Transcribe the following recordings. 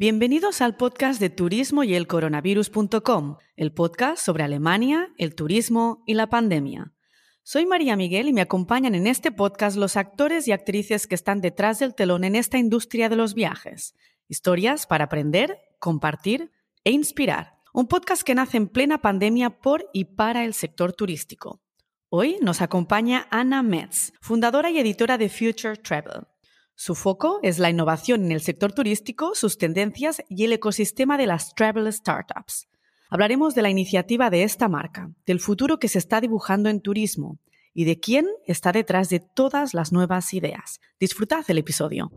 Bienvenidos al podcast de Turismo y el Coronavirus.com, el podcast sobre Alemania, el turismo y la pandemia. Soy María Miguel y me acompañan en este podcast los actores y actrices que están detrás del telón en esta industria de los viajes. Historias para aprender, compartir e inspirar. Un podcast que nace en plena pandemia por y para el sector turístico. Hoy nos acompaña Ana Metz, fundadora y editora de Future Travel. Su foco es la innovación en el sector turístico, sus tendencias y el ecosistema de las travel startups. Hablaremos de la iniciativa de esta marca, del futuro que se está dibujando en turismo y de quién está detrás de todas las nuevas ideas. Disfrutad el episodio.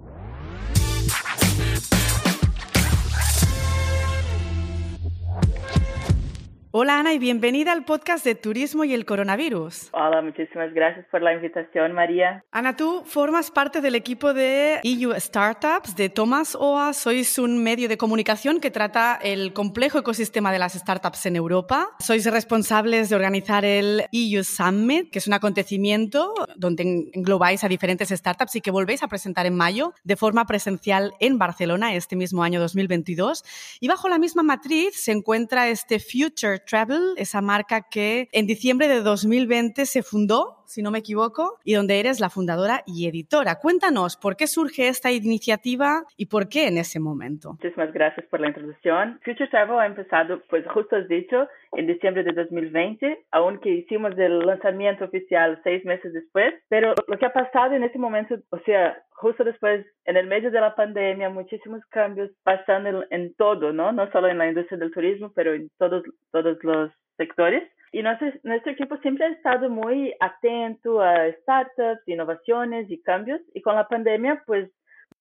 Hola Ana y bienvenida al podcast de Turismo y el Coronavirus. Hola, muchísimas gracias por la invitación, María. Ana, tú formas parte del equipo de EU Startups de Thomas OA. Sois un medio de comunicación que trata el complejo ecosistema de las startups en Europa. Sois responsables de organizar el EU Summit, que es un acontecimiento donde englobáis a diferentes startups y que volvéis a presentar en mayo de forma presencial en Barcelona este mismo año 2022. Y bajo la misma matriz se encuentra este Future Travel, esa marca que en diciembre de 2020 se fundó si no me equivoco, y donde eres la fundadora y editora. Cuéntanos, ¿por qué surge esta iniciativa y por qué en ese momento? Muchísimas gracias por la introducción. Future Travel ha empezado, pues justo has dicho, en diciembre de 2020, aunque hicimos el lanzamiento oficial seis meses después, pero lo que ha pasado en ese momento, o sea, justo después, en el medio de la pandemia, muchísimos cambios pasando en, todo, ¿no? No solo en la industria del turismo, pero en todos, todos los sectores. Nuestro, nuestro equipo siempre ha estado muy atento a startups, innovaciones y cambios. Y con la pandemia, pues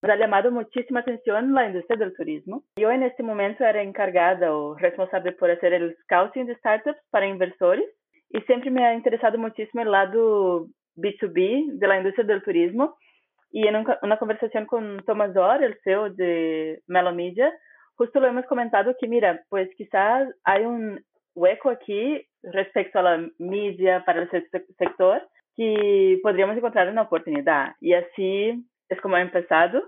nos ha llamado muchísima atención la industria del turismo. Yo en este momento era encargada o responsable por hacer el scouting de startups para inversores y siempre me ha interesado muchísimo el lado B2B de la industria del turismo. Y en una conversación con Thomas Orr, el CEO de Melomedia, justo lo hemos comentado que, mira, pues quizás hay un hueco aquí respecto a la media para el sector que podríamos encontrar una oportunidad. Y así es como ha empezado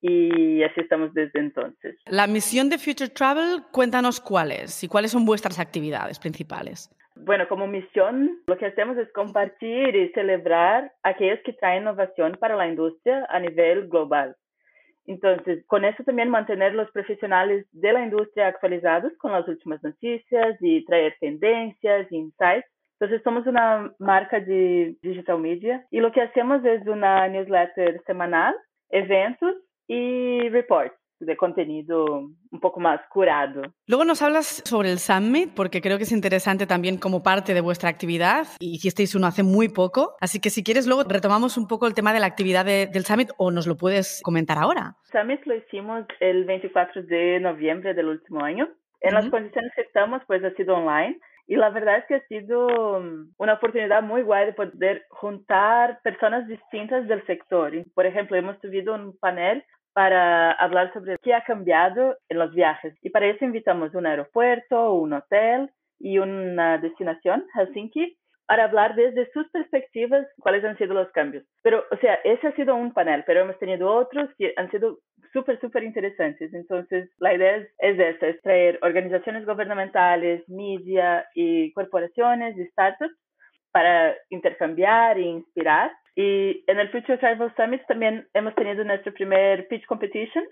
y así estamos desde entonces. La misión de Future Travel, cuéntanos cuáles y cuáles son vuestras actividades principales. Bueno, como misión, lo que hacemos es compartir y celebrar aquellos que traen innovación para la industria a nivel global. Entonces, con eso también mantener los profesionales de la industria actualizados con las últimas noticias y traer tendencias, insights. Entonces, somos una marca de digital media y lo que hacemos es una newsletter semanal, eventos y reports de contenido un poco más curado. Luego nos hablas sobre el Summit, porque creo que es interesante también como parte de vuestra actividad. Hicisteis uno hace muy poco, así que si quieres luego retomamos un poco el tema de la actividad del Summit o nos lo puedes comentar ahora. Summit lo hicimos el 24 de noviembre del último año. En las condiciones que estamos, pues ha sido online. Y la verdad es que ha sido um, una oportunidad muy guay de poder juntar personas distintas del sector. Por ejemplo, hemos tenido un panel para hablar sobre qué ha cambiado en los viajes. Y para eso invitamos un aeropuerto, un hotel y una destinación, Helsinki, para hablar desde sus perspectivas cuáles han sido los cambios. Pero, o sea, ese ha sido un panel, pero hemos tenido otros que han sido súper, súper interesantes. Entonces, la idea es, es esta, es traer organizaciones gubernamentales, media y corporaciones y startups para intercambiar e inspirar y en el Future Travel Summit también hemos tenido nuestro primer pitch competition,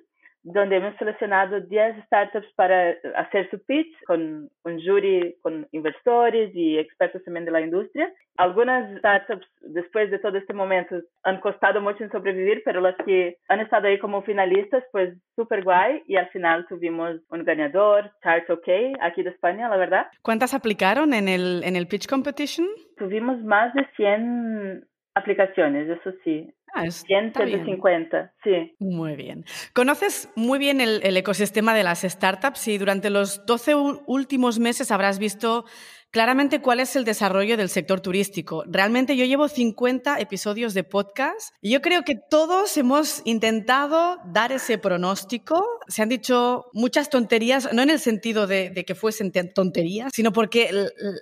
donde hemos seleccionado 10 startups para hacer su pitch con un jury, con inversores y expertos también de la industria. Algunas startups, después de todo este momento, han costado mucho en sobrevivir, pero las que han estado ahí como finalistas, pues súper guay. Y al final tuvimos un ganador, Chart OK, aquí de España, la verdad. ¿Cuántas aplicaron en el, en el pitch competition? Tuvimos más de 100 aplicaciones, eso sí. Ah, es, 150, sí. Muy bien. Conoces muy bien el, ecosistema de las startups y durante los 12 últimos meses habrás visto claramente cuál es el desarrollo del sector turístico. Realmente yo llevo 50 episodios de podcast y yo creo que todos hemos intentado dar ese pronóstico. Se han dicho muchas tonterías, no en el sentido de, que fuesen tonterías, sino porque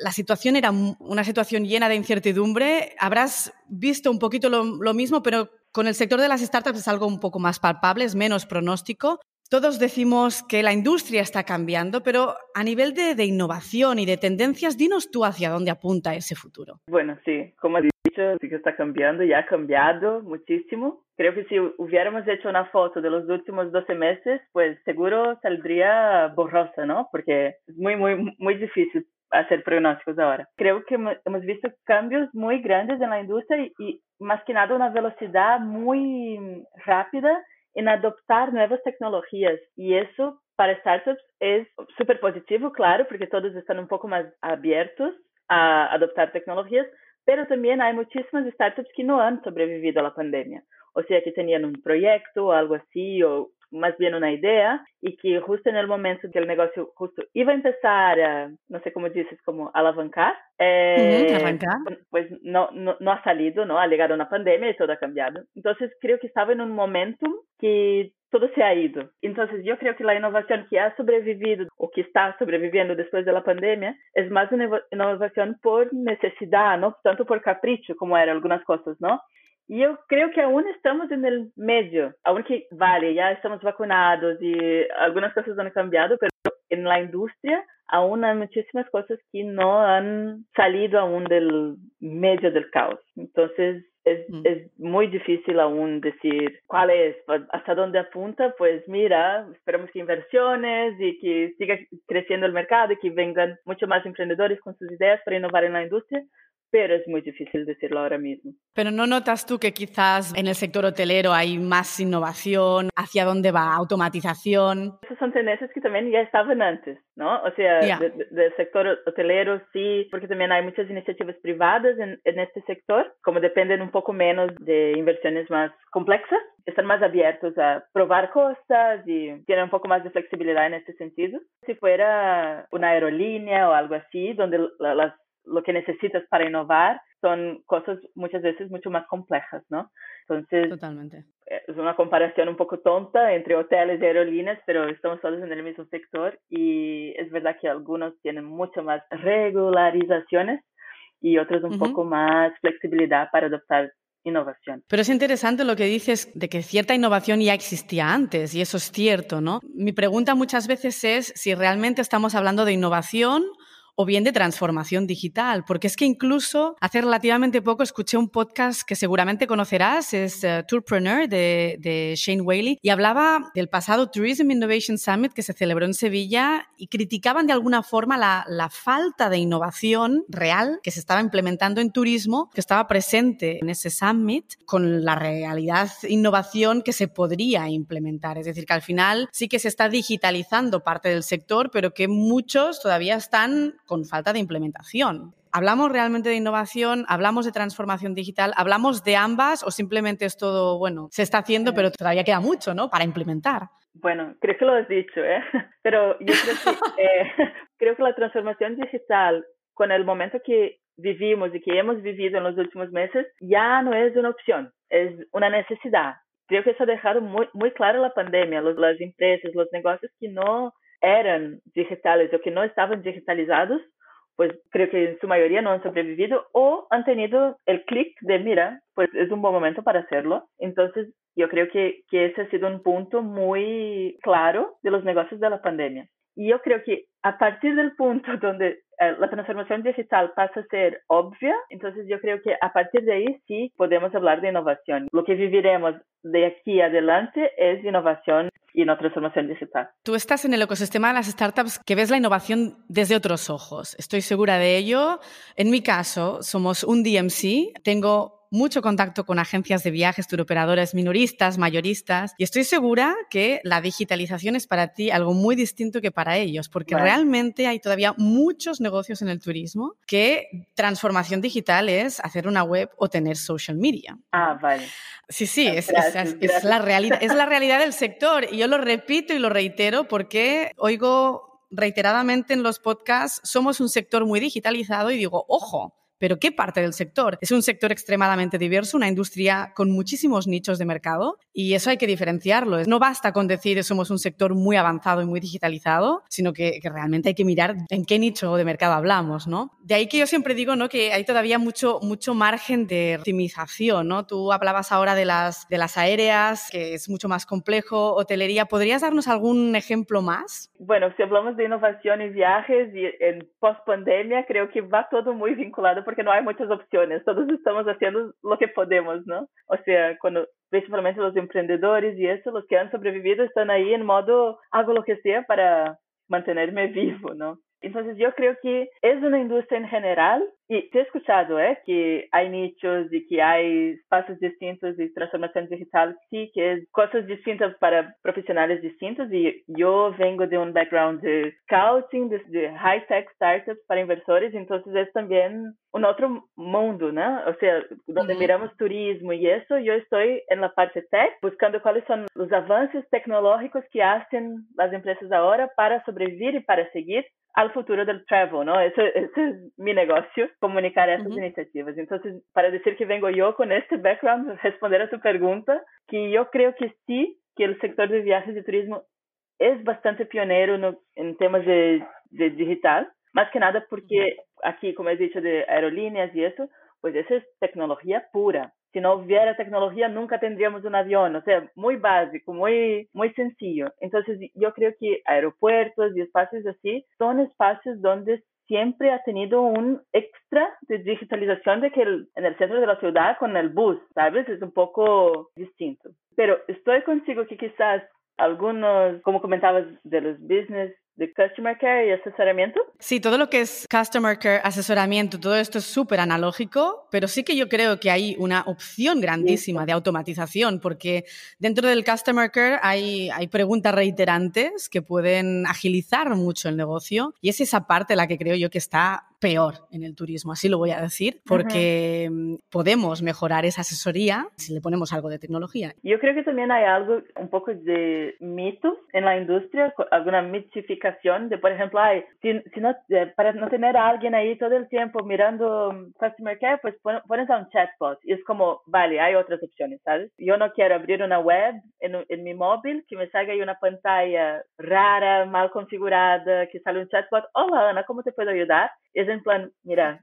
la situación era una situación llena de incertidumbre. Habrás visto un poquito lo mismo, pero con el sector de las startups es algo un poco más palpable, es menos pronóstico. Todos decimos que la industria está cambiando, pero a nivel de, innovación y de tendencias, dinos tú hacia dónde apunta ese futuro. Bueno, sí, como he dicho, sí que está cambiando y ha cambiado muchísimo. Creo que si hubiéramos hecho una foto de los últimos 12 meses, pues seguro saldría borrosa, ¿no? Porque es muy, muy, muy difícil hacer pronósticos ahora. Creo que hemos visto cambios muy grandes en la industria y, y más que nada una velocidad muy rápida en adoptar nuevas tecnologías y eso para startups es súper positivo, claro, porque todos están un poco más abiertos a adoptar tecnologías, pero también hay muchísimas startups que no han sobrevivido la pandemia, o sea, que tenían un proyecto o algo así, o más bien una idea y que justo en el momento que el negocio justo iba a empezar a, no sé cómo dices, como alavancar, eh, pues no, no, no, ha salido, ¿no? Ha llegado una pandemia y todo ha cambiado. Entonces creo que estaba en un momento que todo se ha ido. Entonces yo creo que la innovación que ha sobrevivido o que está sobreviviendo después de la pandemia es más una innovación por necesidad, no tanto por capricho como eran algunas cosas, ¿no? Y yo creo que aún estamos en el medio, aunque vale, ya estamos vacunados y algunas cosas han cambiado, pero en la industria aún hay muchísimas cosas que no han salido aún del medio del caos. Entonces es, mm. es muy difícil aún decir cuál es, hasta dónde apunta, pues mira, esperamos que inversiones y que siga creciendo el mercado y que vengan mucho más emprendedores con sus ideas para innovar en la industria, pero es muy difícil decirlo ahora mismo. Pero ¿no notas tú que quizás en el sector hotelero hay más innovación? ¿Hacia dónde va? ¿Automatización? Esas son tendencias que también ya estaban antes, ¿no? O sea, del sector hotelero sí, porque también hay muchas iniciativas privadas en, en este sector, como dependen un poco menos de inversiones más complejas, están más abiertos a probar cosas y tienen un poco más de flexibilidad en este sentido. Si fuera una aerolínea o algo así, donde las lo que necesitas para innovar son cosas muchas veces mucho más complejas, ¿no? Entonces, Totalmente. es una comparación un poco tonta entre hoteles y aerolíneas, pero estamos todos en el mismo sector y es verdad que algunos tienen mucho más regularizaciones y otros un poco más flexibilidad para adoptar innovación. Pero es interesante lo que dices de que cierta innovación ya existía antes, y eso es cierto, ¿no? Mi pregunta muchas veces es si realmente estamos hablando de innovación o bien de transformación digital, porque es que incluso hace relativamente poco escuché un podcast que seguramente conocerás, es uh, Tourpreneur de, de, Shane Whaley, y hablaba del pasado Tourism Innovation Summit que se celebró en Sevilla y criticaban de alguna forma la, la falta de innovación real que se estaba implementando en turismo, que estaba presente en ese summit, con la realidad innovación que se podría implementar. Es decir, que al final sí que se está digitalizando parte del sector, pero que muchos todavía están con falta de implementación. ¿Hablamos realmente de innovación? ¿Hablamos de transformación digital? ¿Hablamos de ambas o simplemente es todo, bueno, se está haciendo, pero todavía queda mucho, ¿no? Para implementar. Bueno, creo que lo has dicho, ¿eh? Pero yo creo que, eh, creo que la transformación digital, con el momento que vivimos y que hemos vivido en los últimos meses, ya no es una opción, es una necesidad. Creo que eso ha dejado muy, muy claro la pandemia, los, las empresas, los negocios que no eran digitales o que no estaban digitalizados, pues creo que en su mayoría no han sobrevivido o han tenido el clic de, mira, pues es un buen momento para hacerlo. Entonces, yo creo que, que ese ha sido un punto muy claro de los negocios de la pandemia. Y yo creo que a partir del punto donde la transformación digital pasa a ser obvia, entonces yo creo que a partir de ahí sí podemos hablar de innovación. Lo que viviremos de aquí adelante es innovación y no transformación digital. Tú estás en el ecosistema de las startups que ves la innovación desde otros ojos. Estoy segura de ello. En mi caso, somos un DMC. Tengo mucho contacto con agencias de viajes, turoperadores minoristas, mayoristas, y estoy segura que la digitalización es para ti algo muy distinto que para ellos, porque realmente hay todavía muchos negocios en el turismo que transformación digital es hacer una web o tener social media. Ah, vale. Sí, sí, es, es, la realidad, es la realidad del sector y yo lo repito y lo reitero porque oigo reiteradamente en los podcasts, somos un sector muy digitalizado y digo, ojo, pero ¿qué parte del sector? Es un sector extremadamente diverso, una industria con muchísimos nichos de mercado y eso hay que diferenciarlo. No basta con decir que somos un sector muy avanzado y muy digitalizado, sino que, realmente hay que mirar en qué nicho de mercado hablamos, ¿no? De ahí que yo siempre digo, ¿no? Que hay todavía mucho, mucho margen de optimización, ¿no? Tú hablabas ahora de las, de las aéreas, que es mucho más complejo, hotelería. ¿Podrías darnos algún ejemplo más? Bueno, si hablamos de innovación y viajes y en post pandemia, creo que va todo muy vinculado porque no hay muchas opciones, todos estamos haciendo lo que podemos, ¿no? O sea, cuando principalmente los emprendedores y eso, los que han sobrevivido están ahí en modo hago lo que sea para mantenerme vivo, ¿no? Entonces yo creo que es una industria en general y te he escuchado ¿eh? que hay nichos y que hay espacios distintos y transformación digital, sí, que es cosas distintas para profesionales distintos y yo vengo de un background de scouting, de, high-tech startups para inversores, entonces es también un otro mundo, ¿no? O sea, donde miramos turismo y eso, yo estoy en la parte tech buscando cuáles son los avances tecnológicos que hacen las empresas ahora para sobrevivir y para seguir al futuro del travel, ¿no? Ese, ese es mi negocio, comunicar essas iniciativas. Então, para dizer que vengo eu com este background, responder a tu pergunta, que eu creio que sim, que o setor de viagens e turismo é bastante pioneiro no, em temas de, de digital, mais que nada porque aqui, como eu disse, de aerolíneas e isso, pois essa é tecnologia pura. Se não houvesse tecnologia, nunca teríamos um avião. Ou seja, muito básico, muito, muito sencillo. Então, eu creio que aeroportos e espaços assim são espaços onde siempre ha tenido un extra de digitalización de que en el centro de la ciudad con el bus, ¿sabes? Es un poco distinto. Pero estoy consigo que quizás algunos, como comentabas, de los business de Customer Care y asesoramiento? Sí, todo lo que es Customer Care, asesoramiento, todo esto es súper analógico, pero sí que yo creo que hay una opción grandísima de automatización, porque dentro del Customer Care hay, hay preguntas reiterantes que pueden agilizar mucho el negocio y es esa parte la que creo yo que está peor en el turismo, así lo voy a decir, porque mm, podemos mejorar esa asesoría si le ponemos algo de tecnología. Yo creo que también hay algo, un poco de mito en la industria, alguna mitificación de, por ejemplo, ay, si, si no, eh, para no tener a alguien ahí todo el tiempo mirando mm, Customer Care, pues pones a un chatbot y es como, vale, hay otras opciones, ¿sabes? Yo no quiero abrir una web en, en mi móvil que me salga ahí una pantalla rara, mal configurada, que sale un chatbot, hola Ana, ¿cómo te puedo ayudar? Es en plan, mira,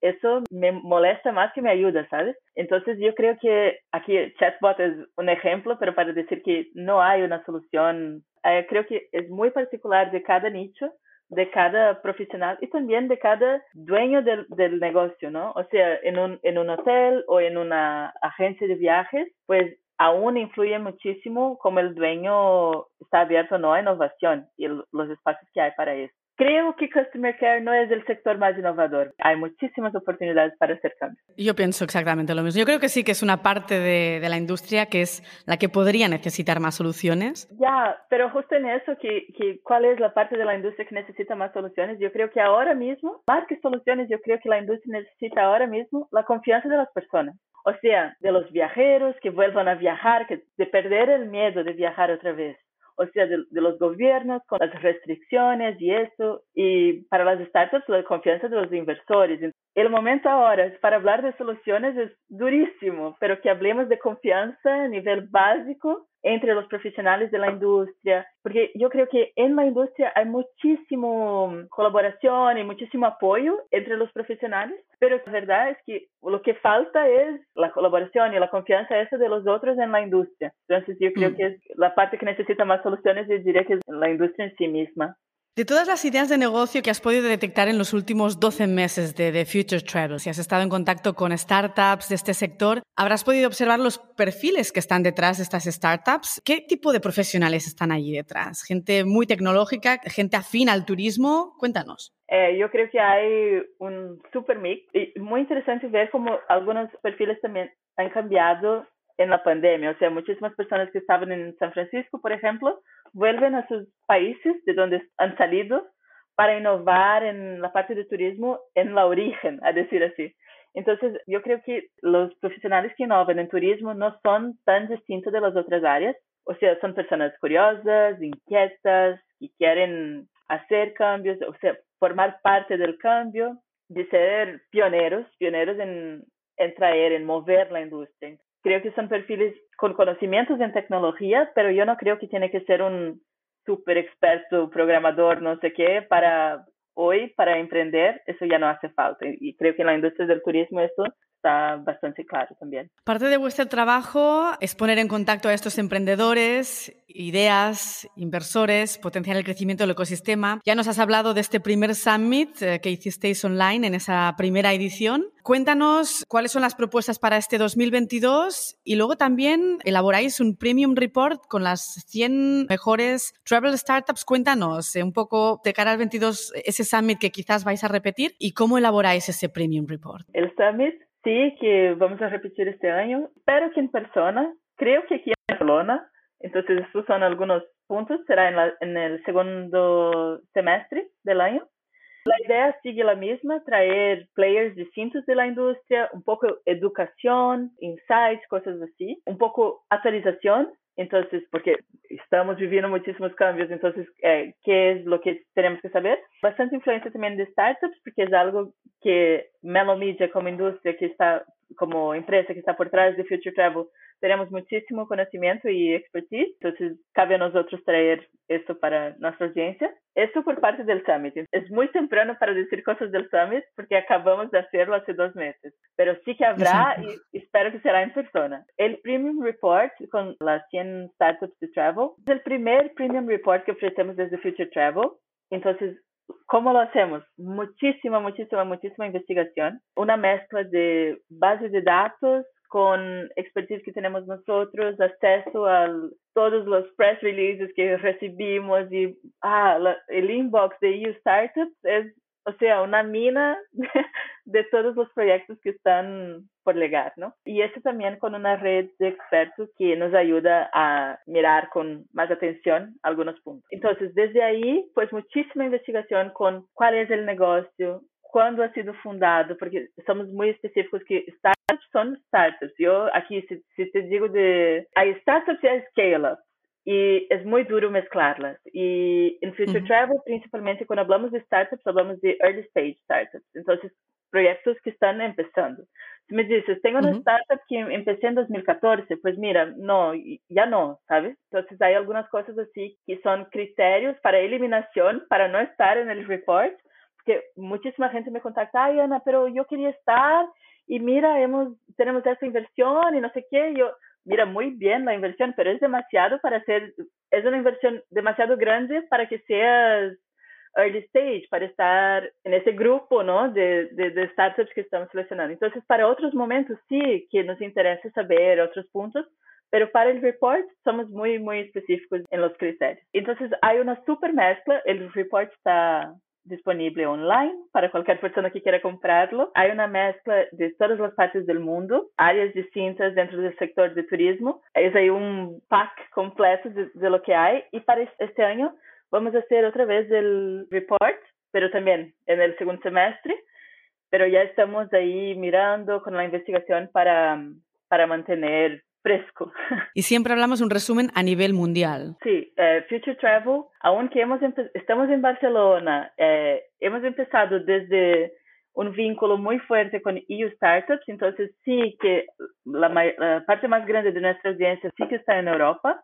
eso me molesta más que me ayuda, ¿sabes? Entonces yo creo que aquí chatbot es un ejemplo, pero para decir que no hay una solución, eh, creo que es muy particular de cada nicho, de cada profesional y también de cada dueño del, del negocio, ¿no? O sea, en un, en un hotel o en una agencia de viajes, pues aún influye muchísimo cómo el dueño está abierto no a innovación y los espacios que hay para eso. Creo que Customer Care no es el sector más innovador. Hay muchísimas oportunidades para hacer cambios. Yo pienso exactamente lo mismo. Yo creo que sí que es una parte de, de la industria que es la que podría necesitar más soluciones. Ya, pero justo en eso, que, que, ¿cuál es la parte de la industria que necesita más soluciones? Yo creo que ahora mismo, más que soluciones, yo creo que la industria necesita ahora mismo la confianza de las personas. O sea, de los viajeros que vuelvan a viajar, que, de perder el miedo de viajar otra vez o sea, de, de, los gobiernos con las restricciones y eso, y para las startups la confianza de los inversores. El momento ahora para hablar de soluciones es durísimo, pero que hablemos de confianza a nivel básico entre los profesionales de la industria, porque yo creo que en la industria hay muchísimo colaboración y muchísimo apoyo entre los profesionales, pero la verdad es que lo que falta es la colaboración y la confianza esa de los otros en la industria. Entonces yo creo mm. que es la parte que necesita más soluciones, yo diría que es la industria en sí misma. De todas las ideas de negocio que has podido detectar en los últimos 12 meses de, The Future Travel, si has estado en contacto con startups de este sector, habrás podido observar los perfiles que están detrás de estas startups. ¿Qué tipo de profesionales están allí detrás? ¿Gente muy tecnológica? ¿Gente afín al turismo? Cuéntanos. Eh, yo creo que hay un super mix y muy interesante ver cómo algunos perfiles también han cambiado en la pandemia. O sea, muchísimas personas que estaban en San Francisco, por ejemplo, vuelven a sus países de donde han salido para innovar en la parte de turismo en la origen, a decir así. Entonces, yo creo que los profesionales que innovan en turismo no son tan distintos de las otras áreas. O sea, son personas curiosas, inquietas, que quieren hacer cambios, o sea, formar parte del cambio, de ser pioneros, pioneros en, en traer, en mover la industria. Creo que son perfiles con conocimientos en tecnología, pero yo no creo que tiene que ser un super experto programador, no sé qué, para hoy, para emprender, eso ya no hace falta. Y creo que en la industria del turismo eso está bastante claro también. Parte de vuestro trabajo es poner en contacto a estos emprendedores, ideas, inversores, potenciar el crecimiento del ecosistema. Ya nos has hablado de este primer summit eh, que hicisteis online en esa primera edición. Cuéntanos cuáles son las propuestas para este 2022 y luego también elaboráis un premium report con las 100 mejores travel startups. Cuéntanos eh, un poco de cara al 22 ese summit que quizás vais a repetir y cómo elaboráis ese premium report. El summit sí que vamos a repetir este año, pero que en persona. Creo que aquí en Barcelona. Entonces, estos son algunos puntos. Será el segundo semestre del año. La idea sigue la misma, traer players distintos de la industria, un poco educación, insights, cosas así, un poco actualización entonces, porque estamos viviendo muchísimos cambios, entonces, eh, ¿qué es lo que tenemos que saber? Bastante influencia también de startups, porque es algo que Melo Media como industria que está, como empresa que está por detrás de Future Travel, tenemos muchísimo conocimiento y expertise, entonces cabe a nosotros traer esto para nuestra audiencia. Esto por parte del Summit. Es muy temprano para decir cosas del Summit porque acabamos de hacerlo hace dos meses, pero sí que habrá y espero que será en persona. El Premium Report con las 100 startups de travel es el primer Premium Report que ofrecemos desde Future Travel. Entonces, ¿Cómo lo hacemos? Muchísima, muchísima, muchísima investigación. Una mezcla de bases de datos con expertise que tenemos nosotros, acceso a todos los press releases que recibimos y ah, la, el inbox de EU Startups es, o sea, una mina de, todos los proyectos que están por llegar, ¿no? Y eso también con una red de expertos que nos ayuda a mirar con más atención algunos puntos. Entonces, desde ahí, pues muchísima investigación con cuál es el negocio, cuándo ha sido fundado, porque somos muy específicos que startups son startups. Yo aquí, si, si te digo de... Hay startups y hay scale-ups. Y es muy duro mezclarlas. Y en Future Travel, principalmente cuando hablamos de startups, hablamos de early stage startups. Entonces, proyectos que están empezando. Si me dices, tengo una startup que empecé en 2014, pues mira, no, ya no, ¿sabes? Entonces hay algunas cosas así que son criterios para eliminación, para no estar en el report, que muchísima gente me contacta, ay Ana, pero yo quería estar y mira, hemos, tenemos esta inversión y no sé qué, yo, mira, muy bien la inversión, pero es demasiado para hacer, es una inversión demasiado grande para que seas early stage, para estar en ese grupo, ¿no? De, de, de startups que estamos seleccionando. Entonces, para otros momentos sí que nos interesa saber otros puntos, pero para el report somos muy, muy específicos en los criterios. Entonces, hay una super mezcla, el report está disponible online para cualquier persona que comprarlo. Hay una mezcla de todas las partes del mundo, áreas distintas dentro del sector de turismo. Es ahí un pack completo de, de lo que hay. Y para este año vamos a hacer otra vez el report, pero también en el segundo semestre. Pero ya estamos ahí mirando con la investigación para, para mantener fresco. Y siempre hablamos un resumen a nivel mundial. Sí, eh, Future Travel, aunque hemos estamos en Barcelona, eh, hemos empezado desde un vínculo muy fuerte con EU Startups, entonces sí que la, la, parte más grande de nuestra audiencia sí que está en Europa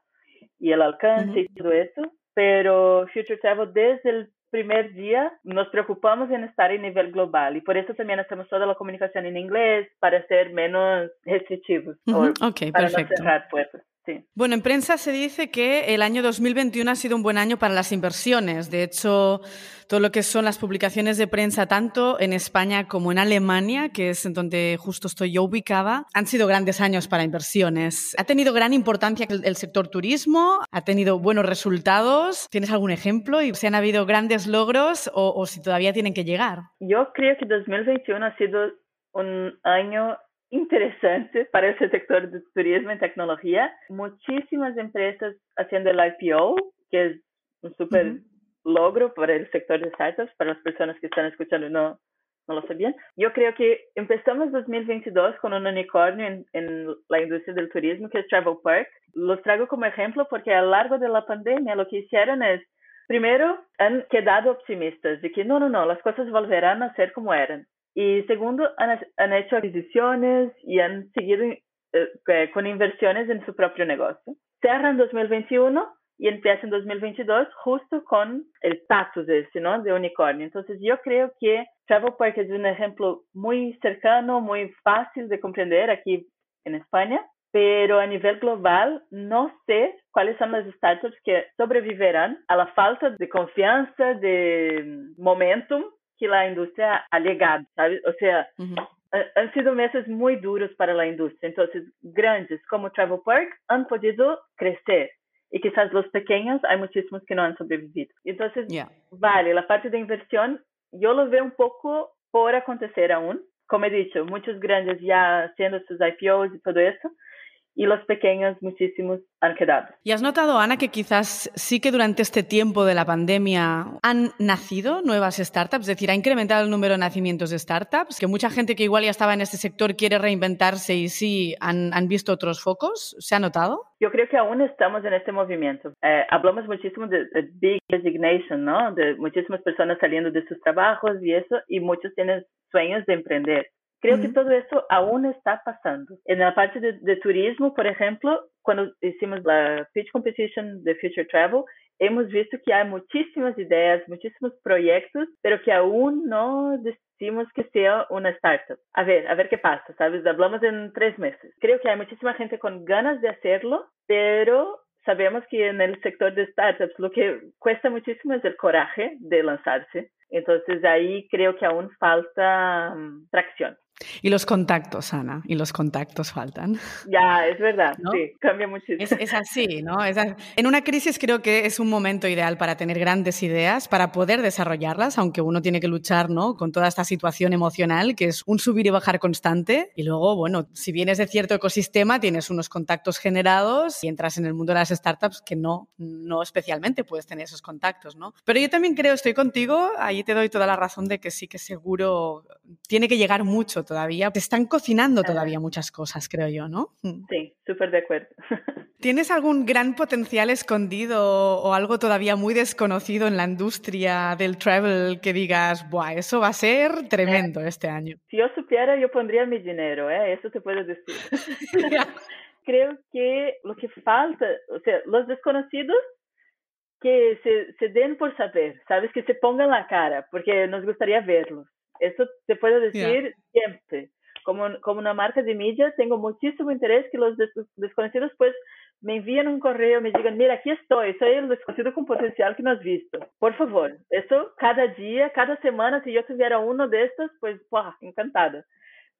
y el alcance uh -huh. y todo eso, pero Future Travel desde el primer día nos preocupamos en estar en nivel global y por eso también hacemos toda la comunicación en inglés para ser menos restrictivos uh -huh. okay, para perfecto. no cerrar puertas. Sí. Bueno, en prensa se dice que el año 2021 ha sido un buen año para las inversiones. De hecho, todo lo que son las publicaciones de prensa, tanto en España como en Alemania, que es en donde justo estoy yo ubicada, han sido grandes años para inversiones. ¿Ha tenido gran importancia el, sector turismo? ¿Ha tenido buenos resultados? ¿Tienes algún ejemplo? ¿Y si han habido grandes logros o, o si todavía tienen que llegar? Yo creo que 2021 ha sido un año interesante para ese sector de turismo y tecnología. Muchísimas empresas haciendo el IPO, que es un súper uh -huh. logro para el sector de startups, para las personas que están escuchando no, no lo sabían. Yo creo que empezamos 2022 con un unicornio en, en la industria del turismo, que es Travel Park. Los traigo como ejemplo porque a lo largo de la pandemia lo que hicieron es primero, han quedado optimistas de que no, no, no, las cosas volverán a ser como eran. Y segundo, han, hecho adquisiciones y han seguido eh, con inversiones en su propio negocio. Cerran 2021 y empieza en 2022 justo con el status ese, ¿no? De unicornio. Entonces yo creo que Travelpark es un ejemplo muy cercano, muy fácil de comprender aquí en España, pero a nivel global no sé cuáles son las startups que sobreviverán a la falta de confianza, de momentum que la industria ha llegado, ¿sabes? O sea, han sido meses muy duros para la industria. Entonces, grandes como Travel Park han podido crecer y quizás los pequeños hay muchísimos que no han sobrevivido. Entonces, vale, la parte de inversión yo lo veo un poco por acontecer aún. Como he dicho, muchos grandes ya haciendo sus IPOs y todo eso, y los pequeños muchísimos han quedado. ¿Y has notado, Ana, que quizás sí que durante este tiempo de la pandemia han nacido nuevas startups? Es decir, ha incrementado el número de nacimientos de startups, que mucha gente que igual ya estaba en este sector quiere reinventarse y sí han, han visto otros focos. ¿Se ha notado? Yo creo que aún estamos en este movimiento. Eh, hablamos muchísimo de, de, big resignation, ¿no? De muchísimas personas saliendo de sus trabajos y eso, y muchos tienen sueños de emprender. Creo que todo eso aún está pasando. En la parte de, de, turismo, por ejemplo, cuando hicimos la Pitch Competition de Future Travel, hemos visto que hay muchísimas ideas, muchísimos proyectos, pero que aún no decimos que sea una startup. A ver, a ver qué pasa, ¿sabes? Hablamos en tres meses. Creo que hay muchísima gente con ganas de hacerlo, pero sabemos que en el sector de startups lo que cuesta muchísimo es el coraje de lanzarse. Entonces ahí creo que aún falta um, tracción. Y los contactos, Ana, y los contactos faltan. Ya, es verdad, sí, cambia muchísimo. Es, así, ¿no? en una crisis creo que es un momento ideal para tener grandes ideas, para poder desarrollarlas, aunque uno tiene que luchar, ¿no? Con toda esta situación emocional que es un subir y bajar constante. Y luego, bueno, si vienes de cierto ecosistema, tienes unos contactos generados y entras en el mundo de las startups que no, no especialmente puedes tener esos contactos, ¿no? Pero yo también creo, estoy contigo, ahí te doy toda la razón de que sí que seguro tiene que llegar mucho todavía. Te están cocinando todavía muchas cosas, creo yo, ¿no? Mm. Sí, súper de acuerdo. ¿Tienes algún gran potencial escondido o algo todavía muy desconocido en la industria del travel que digas, Buah, eso va a ser tremendo eh, este año? Si yo supiera, yo pondría mi dinero, ¿eh? eso te puedo decir. creo que lo que falta, o sea, los desconocidos que se, se den por saber, ¿sabes? Que se pongan la cara, porque nos gustaría verlos. Eso te puedo decir siempre. Como, como una marca de media, tengo muchísimo interés que los desconocidos pues me envíen un correo, me digan, mira, aquí estoy, soy el desconocido con potencial que no has visto. Por favor, eso cada día, cada semana, si yo tuviera uno de estos, pues, ¡buah! encantada.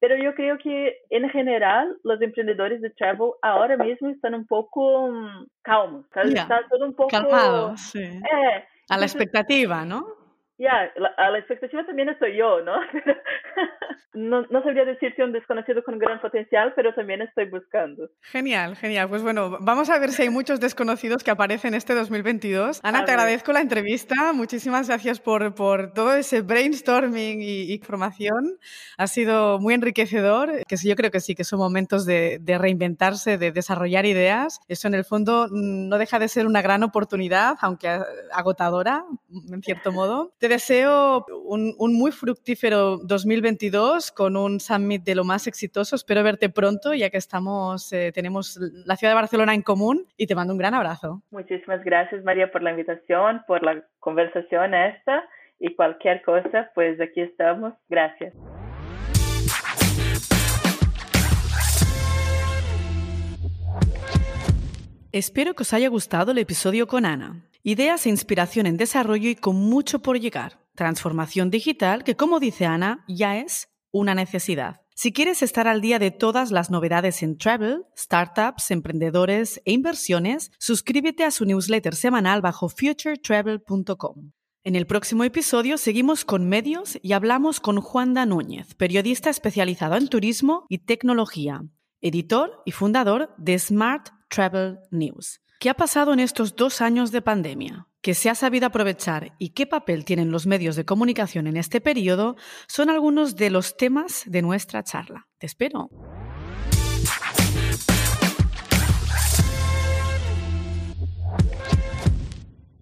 Pero yo creo que, en general, los emprendedores de travel ahora mismo están un poco um, calmos, ¿sabes? Está todo un poco... Calmado, sí. Eh, a la expectativa, ¿no? Ya, a la expectativa también estoy yo, ¿no? no, no sabría decirte un desconocido con gran potencial, pero también estoy buscando. Genial, genial. Pues bueno, vamos a ver si hay muchos desconocidos que aparecen este 2022. Ana, te agradezco la entrevista. Muchísimas gracias por, por todo ese brainstorming y, información. Ha sido muy enriquecedor, que sí, yo creo que sí, que son momentos de, de reinventarse, de desarrollar ideas. Eso en el fondo no deja de ser una gran oportunidad, aunque agotadora, en cierto modo te deseo un, muy fructífero 2022 con un summit de lo más exitoso. Espero verte pronto, ya que estamos, eh, tenemos la ciudad de Barcelona en común y te mando un gran abrazo. Muchísimas gracias, María, por la invitación, por la conversación esta y cualquier cosa, pues aquí estamos. Gracias. Espero que os haya gustado el episodio con Ana. Ideas e inspiración en desarrollo y con mucho por llegar. Transformación digital que, como dice Ana, ya es una necesidad. Si quieres estar al día de todas las novedades en travel, startups, emprendedores e inversiones, suscríbete a su newsletter semanal bajo futuretravel.com. En el próximo episodio seguimos con medios y hablamos con Juanda Núñez, periodista especializado en turismo y tecnología, editor y fundador de Smart Travel News. ¿Qué ha pasado en estos dos años de pandemia? ¿Qué se ha sabido aprovechar y qué papel tienen los medios de comunicación en este periodo? Son algunos de los temas de nuestra charla. Te espero.